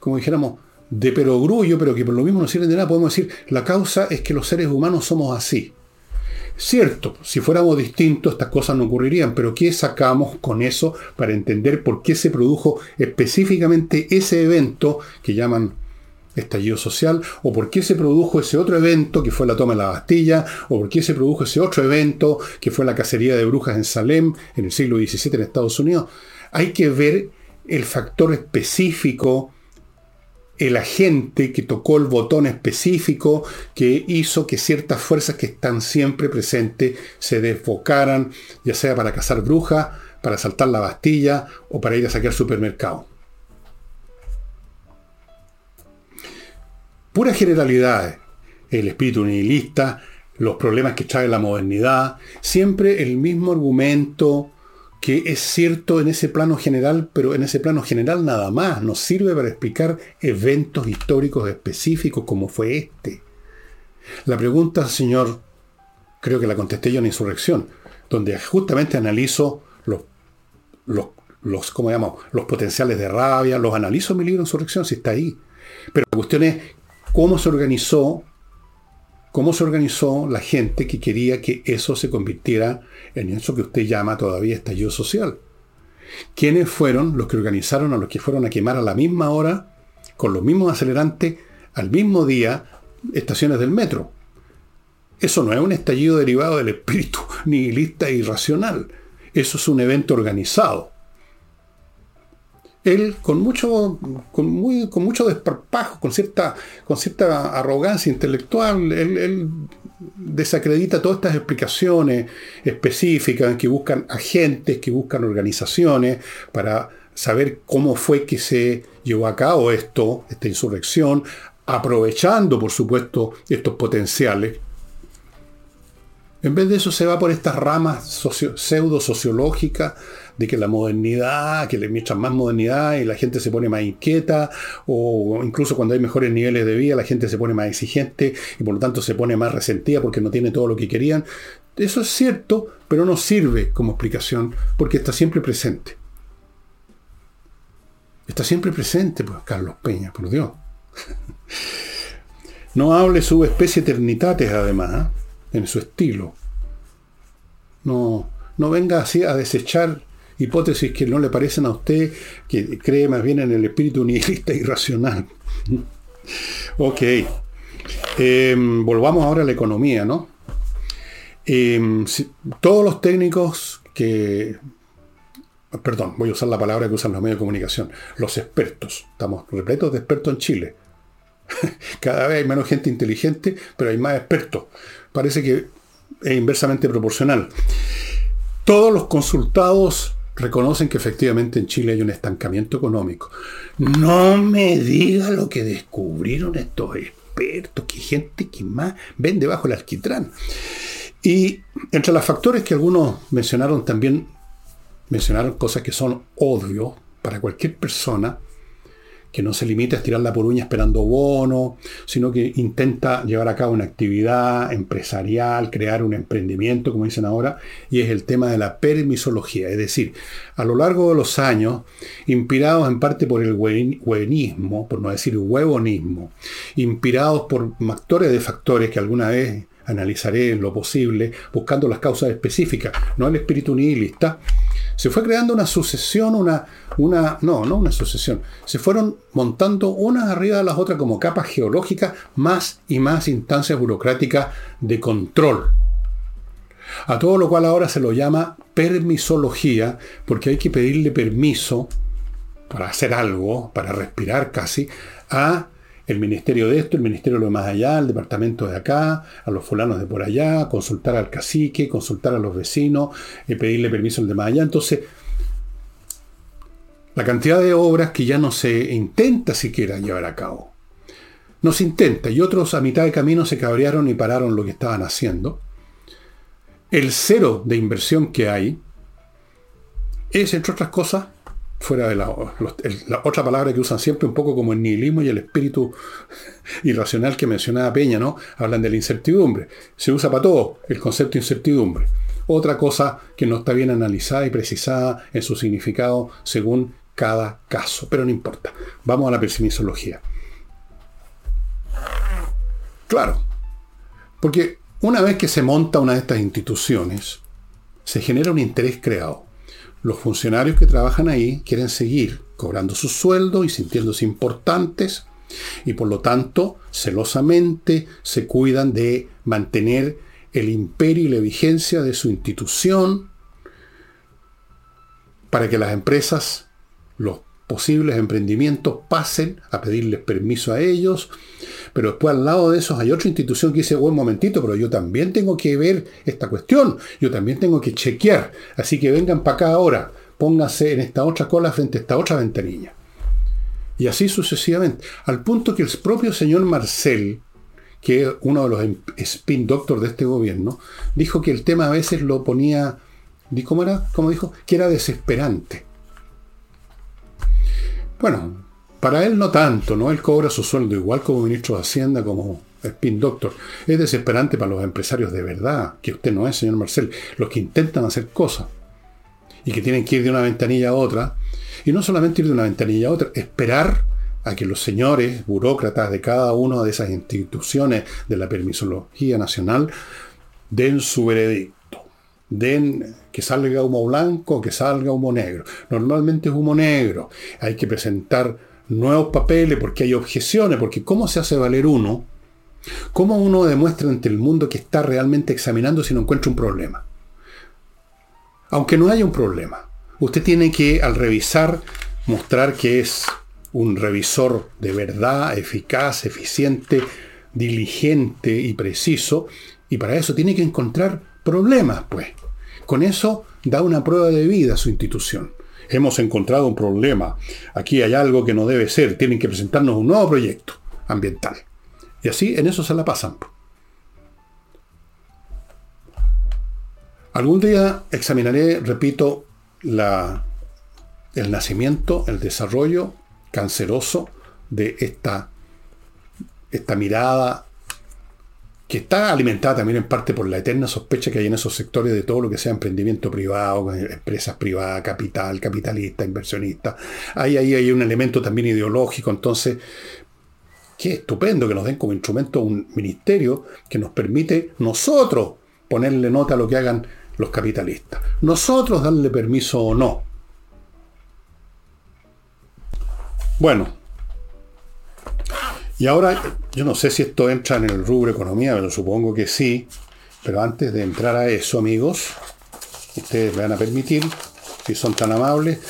como dijéramos, de perogrullo, pero que por lo mismo no sirven de nada. Podemos decir, la causa es que los seres humanos somos así. Cierto, si fuéramos distintos estas cosas no ocurrirían, pero ¿qué sacamos con eso para entender por qué se produjo específicamente ese evento que llaman estallido social, o por qué se produjo ese otro evento que fue la toma de la Bastilla, o por qué se produjo ese otro evento que fue la cacería de brujas en Salem en el siglo XVII en Estados Unidos? Hay que ver el factor específico el agente que tocó el botón específico que hizo que ciertas fuerzas que están siempre presentes se desfocaran, ya sea para cazar brujas, para saltar la Bastilla o para ir a saquear supermercado. Puras generalidades. El espíritu nihilista, los problemas que trae la modernidad, siempre el mismo argumento, que es cierto en ese plano general, pero en ese plano general nada más, nos sirve para explicar eventos históricos específicos como fue este. La pregunta, señor, creo que la contesté yo en Insurrección, donde justamente analizo los, los, los, ¿cómo llamamos? los potenciales de rabia, los analizo en mi libro Insurrección, si está ahí. Pero la cuestión es cómo se organizó cómo se organizó la gente que quería que eso se convirtiera en eso que usted llama todavía estallido social. ¿Quiénes fueron los que organizaron a los que fueron a quemar a la misma hora, con los mismos acelerantes, al mismo día, estaciones del metro? Eso no es un estallido derivado del espíritu nihilista e irracional. Eso es un evento organizado él con mucho, con muy, con mucho desparpajo, con cierta, con cierta arrogancia intelectual, él, desacredita todas estas explicaciones específicas que buscan agentes, que buscan organizaciones para saber cómo fue que se llevó a cabo esto, esta insurrección, aprovechando, por supuesto, estos potenciales. En vez de eso se va por estas ramas pseudo sociológicas de que la modernidad, que le mientras más modernidad y la gente se pone más inquieta, o incluso cuando hay mejores niveles de vida, la gente se pone más exigente y por lo tanto se pone más resentida porque no tiene todo lo que querían. Eso es cierto, pero no sirve como explicación porque está siempre presente. Está siempre presente, pues, Carlos Peña, por Dios. no hable subespecie eternitates, además, ¿eh? en su estilo. No, no venga así a desechar hipótesis que no le parecen a usted, que cree más bien en el espíritu nihilista irracional. ok. Em, volvamos ahora a la economía, ¿no? Em, todos los técnicos que... Perdón, voy a usar la palabra que usan los medios de comunicación. Los expertos. Estamos repletos de expertos en Chile. Cada vez hay menos gente inteligente, pero hay más expertos. Parece que es inversamente proporcional. Todos los consultados reconocen que efectivamente en Chile hay un estancamiento económico. No me diga lo que descubrieron estos expertos, que gente que más ven debajo del alquitrán. Y entre los factores que algunos mencionaron también, mencionaron cosas que son obvios para cualquier persona, que no se limita a estirar la poruña esperando bono, sino que intenta llevar a cabo una actividad empresarial, crear un emprendimiento, como dicen ahora, y es el tema de la permisología. Es decir, a lo largo de los años, inspirados en parte por el huevismo, por no decir huevonismo, inspirados por actores de factores que alguna vez analizaré en lo posible, buscando las causas específicas, no el espíritu nihilista, se fue creando una sucesión, una, una, no, no una sucesión, se fueron montando unas arriba de las otras como capas geológicas, más y más instancias burocráticas de control. A todo lo cual ahora se lo llama permisología, porque hay que pedirle permiso para hacer algo, para respirar casi, a el ministerio de esto, el ministerio de lo más allá, el departamento de acá, a los fulanos de por allá, consultar al cacique, consultar a los vecinos, eh, pedirle permiso al de más allá. Entonces, la cantidad de obras que ya no se intenta siquiera llevar a cabo. no se intenta. Y otros a mitad de camino se cabrearon y pararon lo que estaban haciendo. El cero de inversión que hay es, entre otras cosas, fuera de la, otra palabra que usan siempre un poco como el nihilismo y el espíritu irracional que mencionaba Peña, ¿no? Hablan de la incertidumbre. Se usa para todo el concepto de incertidumbre. Otra cosa que no está bien analizada y precisada en su significado según cada caso. Pero no importa. Vamos a la pesimismología. Claro. Porque una vez que se monta una de estas instituciones, se genera un interés creado los funcionarios que trabajan ahí quieren seguir cobrando su sueldo y sintiéndose importantes y por lo tanto celosamente se cuidan de mantener el imperio y la vigencia de su institución para que las empresas, los posibles emprendimientos pasen a pedirles permiso a ellos, pero después al lado de eso hay otra institución que dice, buen momentito, pero yo también tengo que ver esta cuestión, yo también tengo que chequear, así que vengan para acá ahora, pónganse en esta otra cola frente a esta otra ventanilla. Y así sucesivamente, al punto que el propio señor Marcel, que es uno de los em, spin doctors de este gobierno, dijo que el tema a veces lo ponía, ¿cómo era? ¿Cómo dijo? Que era desesperante. Bueno, para él no tanto, ¿no? Él cobra su sueldo igual como ministro de Hacienda, como spin doctor. Es desesperante para los empresarios de verdad, que usted no es, señor Marcel, los que intentan hacer cosas y que tienen que ir de una ventanilla a otra. Y no solamente ir de una ventanilla a otra, esperar a que los señores burócratas de cada una de esas instituciones de la permisología nacional den su veredicto. Den que salga humo blanco, que salga humo negro. Normalmente es humo negro. Hay que presentar nuevos papeles porque hay objeciones, porque ¿cómo se hace valer uno? ¿Cómo uno demuestra ante el mundo que está realmente examinando si no encuentra un problema? Aunque no haya un problema, usted tiene que al revisar mostrar que es un revisor de verdad, eficaz, eficiente, diligente y preciso, y para eso tiene que encontrar problemas, pues. Con eso da una prueba de vida a su institución. Hemos encontrado un problema. Aquí hay algo que no debe ser. Tienen que presentarnos un nuevo proyecto ambiental. Y así en eso se la pasan. Algún día examinaré, repito, la, el nacimiento, el desarrollo canceroso de esta, esta mirada que está alimentada también en parte por la eterna sospecha que hay en esos sectores de todo lo que sea emprendimiento privado, empresas privadas, capital, capitalista, inversionista. Ahí, ahí hay un elemento también ideológico, entonces, qué estupendo que nos den como instrumento un ministerio que nos permite nosotros ponerle nota a lo que hagan los capitalistas. Nosotros darle permiso o no. Bueno, y ahora, yo no sé si esto entra en el rubro economía, pero supongo que sí. Pero antes de entrar a eso, amigos, ustedes me van a permitir, si son tan amables,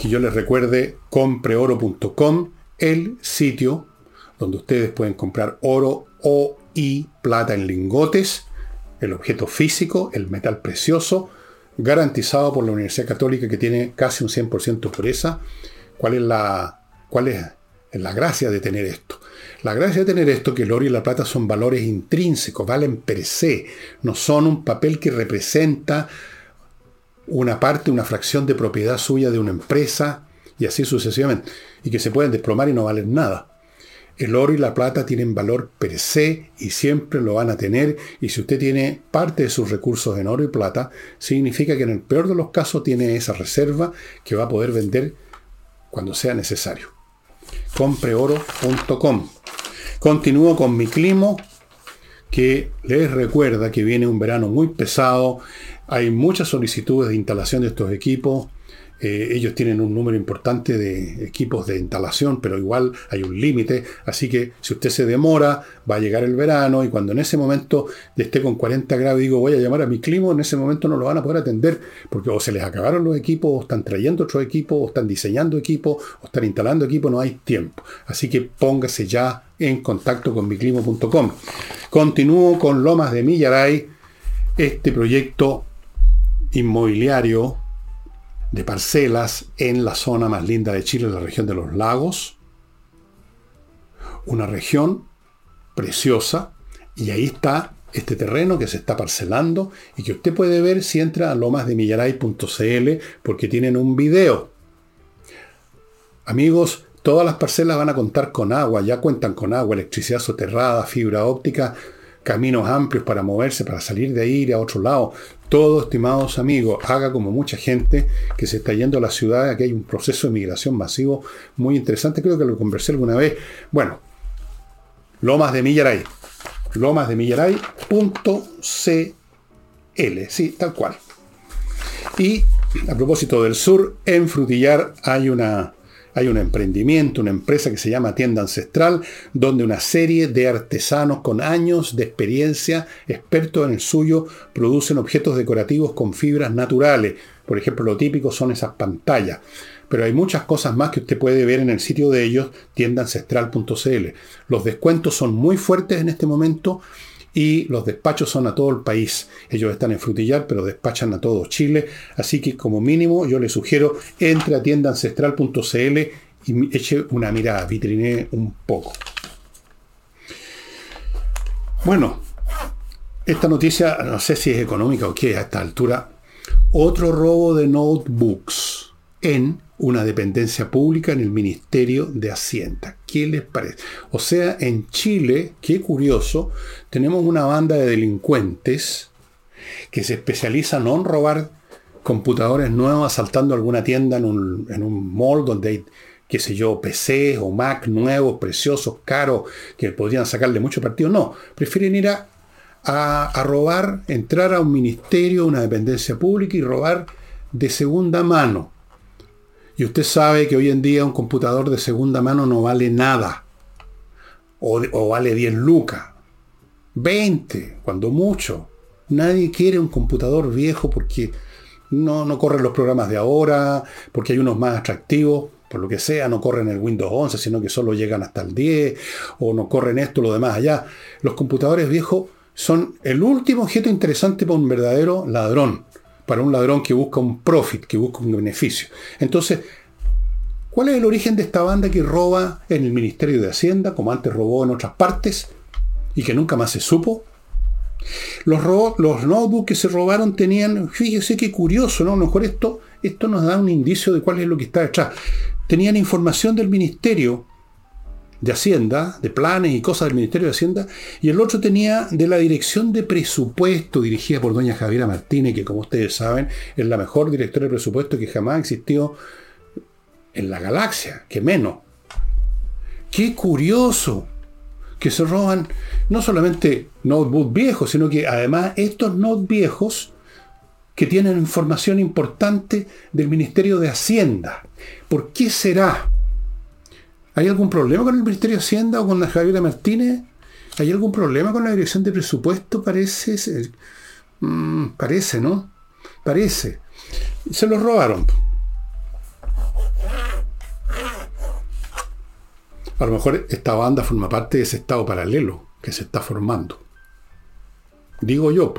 que yo les recuerde compreoro.com, el sitio donde ustedes pueden comprar oro o y plata en lingotes, el objeto físico, el metal precioso, garantizado por la Universidad Católica que tiene casi un 100% pureza. ¿Cuál es la, cuál es la gracia de tener esto. La gracia de tener esto que el oro y la plata son valores intrínsecos, valen per se, no son un papel que representa una parte, una fracción de propiedad suya de una empresa y así sucesivamente, y que se pueden desplomar y no valen nada. El oro y la plata tienen valor per se y siempre lo van a tener, y si usted tiene parte de sus recursos en oro y plata, significa que en el peor de los casos tiene esa reserva que va a poder vender cuando sea necesario compreoro.com. Continúo con mi clima, que les recuerda que viene un verano muy pesado, hay muchas solicitudes de instalación de estos equipos, eh, ellos tienen un número importante de equipos de instalación, pero igual hay un límite. Así que si usted se demora, va a llegar el verano y cuando en ese momento esté con 40 grados y digo voy a llamar a mi clima, en ese momento no lo van a poder atender porque o se les acabaron los equipos, o están trayendo otros equipos, o están diseñando equipos, o están instalando equipos, no hay tiempo. Así que póngase ya en contacto con miclimo.com. Continúo con Lomas de Millaray, este proyecto inmobiliario de parcelas en la zona más linda de Chile, la región de los lagos. una región preciosa y ahí está este terreno que se está parcelando y que usted puede ver si entra a lomasdemillaray.cl porque tienen un video. Amigos, todas las parcelas van a contar con agua, ya cuentan con agua, electricidad soterrada, fibra óptica, caminos amplios para moverse, para salir de ahí, ir a otro lado. Todo, estimados amigos, haga como mucha gente que se está yendo a la ciudad, aquí hay un proceso de migración masivo muy interesante, creo que lo conversé alguna vez. Bueno, Lomas de Millaray, lomasdemillaray.cl, sí, tal cual. Y a propósito del sur, en Frutillar hay una hay un emprendimiento, una empresa que se llama Tienda Ancestral, donde una serie de artesanos con años de experiencia, expertos en el suyo, producen objetos decorativos con fibras naturales. Por ejemplo, lo típico son esas pantallas. Pero hay muchas cosas más que usted puede ver en el sitio de ellos, tiendaancestral.cl. Los descuentos son muy fuertes en este momento y los despachos son a todo el país. Ellos están en Frutillar, pero despachan a todo Chile. Así que como mínimo yo le sugiero entre a tiendaancestral.cl y eche una mirada, vitrine un poco. Bueno, esta noticia no sé si es económica o qué a esta altura. Otro robo de notebooks en una dependencia pública en el Ministerio de Hacienda. ¿Qué les parece? O sea, en Chile, qué curioso, tenemos una banda de delincuentes que se especializan en robar computadores nuevos asaltando alguna tienda en un, en un mall donde hay, qué sé yo, PC o Mac nuevos, preciosos, caros, que podrían sacarle mucho partido. No, prefieren ir a, a robar, entrar a un ministerio, una dependencia pública y robar de segunda mano y usted sabe que hoy en día un computador de segunda mano no vale nada. O, vale 10 lucas. 20, cuando mucho. Nadie quiere un computador viejo porque no, no corren los programas de ahora, porque hay unos más atractivos, por lo que sea, no corren el Windows 11, sino que solo llegan hasta el 10, o no corren esto, lo demás allá. Los computadores viejos son el último objeto interesante para un verdadero ladrón para un ladrón que busca un profit, que busca un beneficio. Entonces, ¿cuál es el origen de esta banda que roba en el Ministerio de Hacienda, como antes robó en otras partes, y que nunca más se supo? Los, los notebooks que se robaron tenían, fíjese qué curioso, ¿no? A lo mejor esto, esto nos da un indicio de cuál es lo que está detrás. Tenían información del ministerio de Hacienda, de planes y cosas del Ministerio de Hacienda, y el otro tenía de la Dirección de Presupuesto, dirigida por doña Javiera Martínez, que como ustedes saben es la mejor directora de presupuesto que jamás existió en la galaxia, que menos. Qué curioso que se roban no solamente notebooks viejos, sino que además estos notebooks viejos que tienen información importante del Ministerio de Hacienda. ¿Por qué será? ¿Hay algún problema con el Ministerio de Hacienda o con la Javiera Martínez? ¿Hay algún problema con la dirección de presupuesto? Parece. Mm, parece, ¿no? Parece. Se lo robaron. A lo mejor esta banda forma parte de ese estado paralelo que se está formando. Digo yo,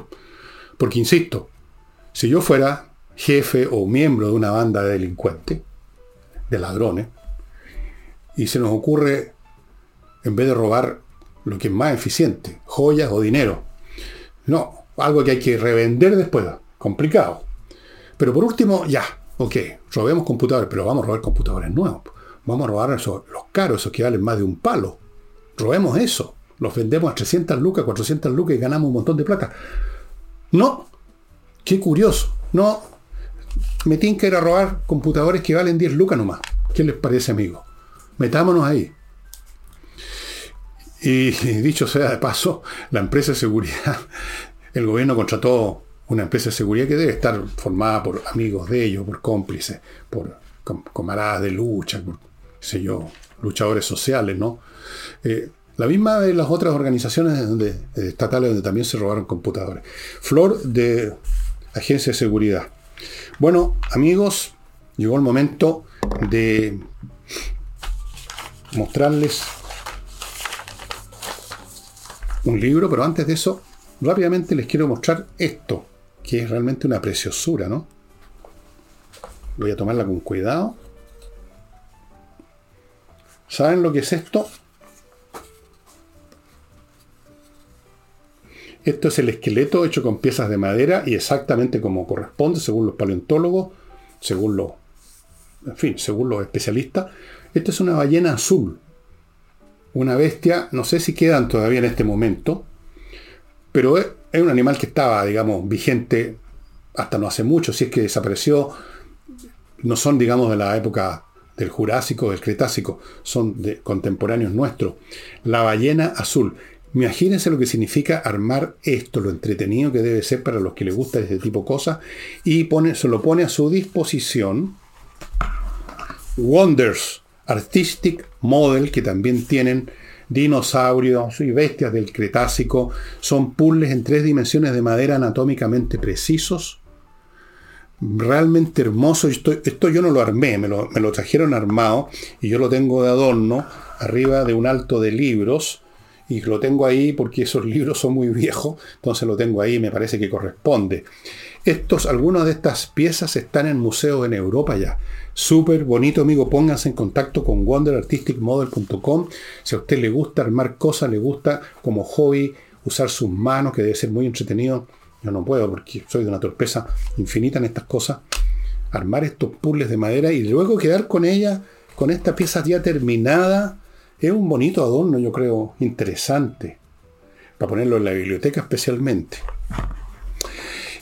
porque insisto, si yo fuera jefe o miembro de una banda de delincuentes, de ladrones, y se nos ocurre, en vez de robar lo que es más eficiente, joyas o dinero, no, algo que hay que revender después, complicado. Pero por último, ya, ok, robemos computadores, pero vamos a robar computadores nuevos. Vamos a robar los caros, esos que valen más de un palo. Robemos eso. Los vendemos a 300 lucas, 400 lucas y ganamos un montón de plata. No. Qué curioso. No. Me que ir a robar computadores que valen 10 lucas nomás. ¿Qué les parece, amigo? Metámonos ahí. Y dicho sea de paso, la empresa de seguridad, el gobierno contrató una empresa de seguridad que debe estar formada por amigos de ellos, por cómplices, por camaradas de lucha, por, sé yo, luchadores sociales, ¿no? Eh, la misma de las otras organizaciones estatales donde también se robaron computadores. Flor de Agencia de Seguridad. Bueno, amigos, llegó el momento de mostrarles un libro, pero antes de eso, rápidamente les quiero mostrar esto, que es realmente una preciosura, ¿no? Voy a tomarla con cuidado. ¿Saben lo que es esto? Esto es el esqueleto hecho con piezas de madera y exactamente como corresponde, según los paleontólogos, según los, en fin, según los especialistas, esto es una ballena azul. Una bestia, no sé si quedan todavía en este momento, pero es, es un animal que estaba, digamos, vigente hasta no hace mucho, si es que desapareció, no son, digamos, de la época del Jurásico, del Cretácico, son de contemporáneos nuestros. La ballena azul. Imagínense lo que significa armar esto, lo entretenido que debe ser para los que les gusta este tipo de cosas, y pone, se lo pone a su disposición Wonders Artistic Model, que también tienen dinosaurios y bestias del Cretácico. Son puzzles en tres dimensiones de madera anatómicamente precisos, realmente hermoso. Esto, esto yo no lo armé, me lo, me lo, trajeron armado y yo lo tengo de adorno arriba de un alto de libros. Y lo tengo ahí porque esos libros son muy viejos, entonces lo tengo ahí me parece que corresponde. Estos, algunas de estas piezas están en museos en Europa ya. Súper bonito, amigo. Pónganse en contacto con wonderartisticmodel.com. Si a usted le gusta armar cosas, le gusta como hobby usar sus manos, que debe ser muy entretenido yo no puedo porque soy de una torpeza infinita en estas cosas. Armar estos puzzles de madera y luego quedar con ella, con esta pieza ya terminada, es un bonito adorno, yo creo, interesante. Para ponerlo en la biblioteca especialmente.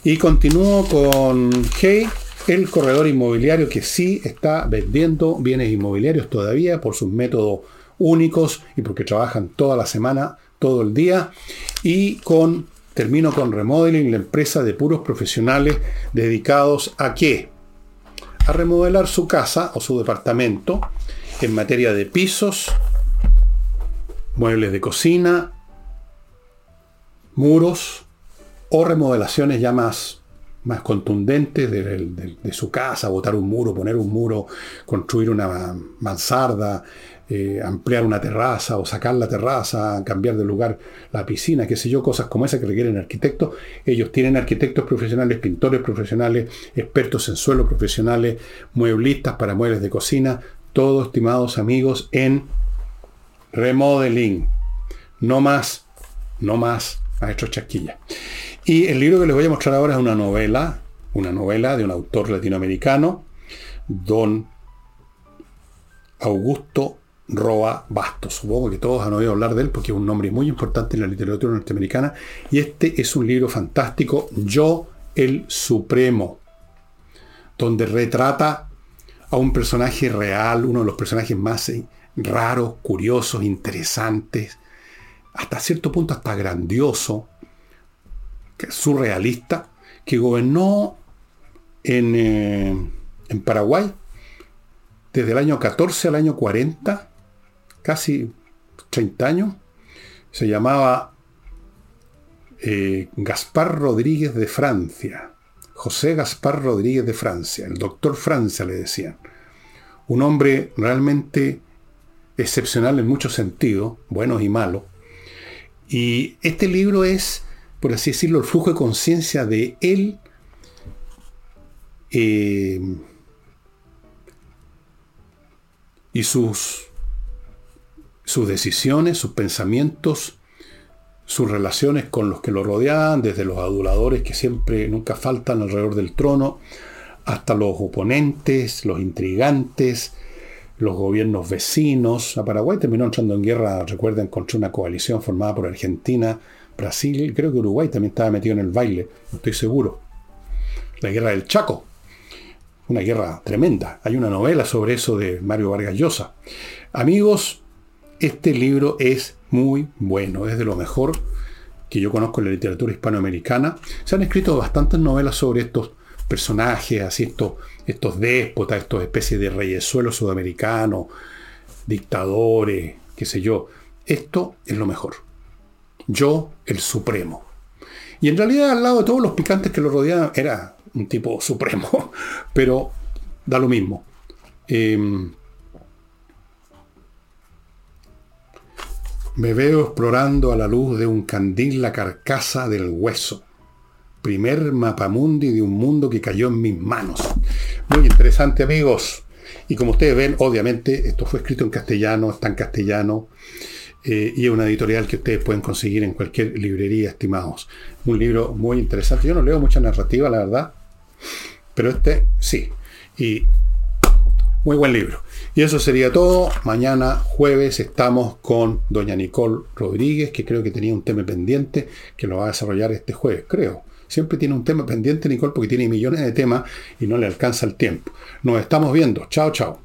Y continúo con Hey, el corredor inmobiliario que sí está vendiendo bienes inmobiliarios todavía por sus métodos únicos y porque trabajan toda la semana, todo el día. Y con Termino con Remodeling, la empresa de puros profesionales dedicados a qué? A remodelar su casa o su departamento en materia de pisos, muebles de cocina, muros o remodelaciones ya más, más contundentes de, su casa, botar un muro, poner un muro, construir una mansarda, eh, ampliar una terraza o sacar la terraza, cambiar de lugar la piscina, qué sé yo, cosas como esas que requieren arquitectos. Ellos tienen arquitectos profesionales, pintores profesionales, expertos en suelo profesionales, mueblistas para muebles de cocina, todos estimados amigos en remodeling. No más, no más, maestro Chasquilla. Y el libro que les voy a mostrar ahora es una novela, una novela de un autor latinoamericano, don Augusto Roa Bastos. Supongo que todos han oído hablar de él porque es un nombre muy importante en la literatura norteamericana. Y este es un libro fantástico, Yo el Supremo, donde retrata a un personaje real, uno de los personajes más eh, raros, curiosos, interesantes, hasta cierto punto hasta grandioso, surrealista, que gobernó en, eh, en Paraguay desde el año 14 al año 40 casi 30 años, se llamaba eh, Gaspar Rodríguez de Francia. José Gaspar Rodríguez de Francia, el doctor Francia le decían. Un hombre realmente excepcional en muchos sentidos, buenos y malos. Y este libro es, por así decirlo, el flujo de conciencia de él eh, y sus sus decisiones, sus pensamientos, sus relaciones con los que lo rodeaban, desde los aduladores que siempre nunca faltan alrededor del trono, hasta los oponentes, los intrigantes, los gobiernos vecinos. A Paraguay terminó entrando en guerra, recuerden, contra una coalición formada por Argentina, Brasil, creo que Uruguay también estaba metido en el baile, no estoy seguro. La guerra del Chaco, una guerra tremenda. Hay una novela sobre eso de Mario Vargas Llosa. Amigos, este libro es muy bueno, es de lo mejor que yo conozco en la literatura hispanoamericana. Se han escrito bastantes novelas sobre estos personajes, así estos, estos déspotas, estos especies de reyesuelos sudamericanos, dictadores, qué sé yo. Esto es lo mejor. Yo, el supremo. Y en realidad al lado de todos los picantes que lo rodeaban era un tipo supremo, pero da lo mismo. Em, Me veo explorando a la luz de un candil la carcasa del hueso. Primer mapamundi de un mundo que cayó en mis manos. Muy interesante, amigos. Y como ustedes ven, obviamente, esto fue escrito en castellano, está en castellano. eh, y es una editorial que ustedes pueden conseguir en cualquier librería, estimados. Un libro muy interesante. Yo no leo mucha narrativa, la verdad, pero este sí. Y muy buen libro. Y eso sería todo. Mañana jueves estamos con doña Nicole Rodríguez, que creo que tenía un tema pendiente, que lo va a desarrollar este jueves, creo. Siempre tiene un tema pendiente, Nicole, porque tiene millones de temas y no le alcanza el tiempo. Nos estamos viendo. Chao, chao.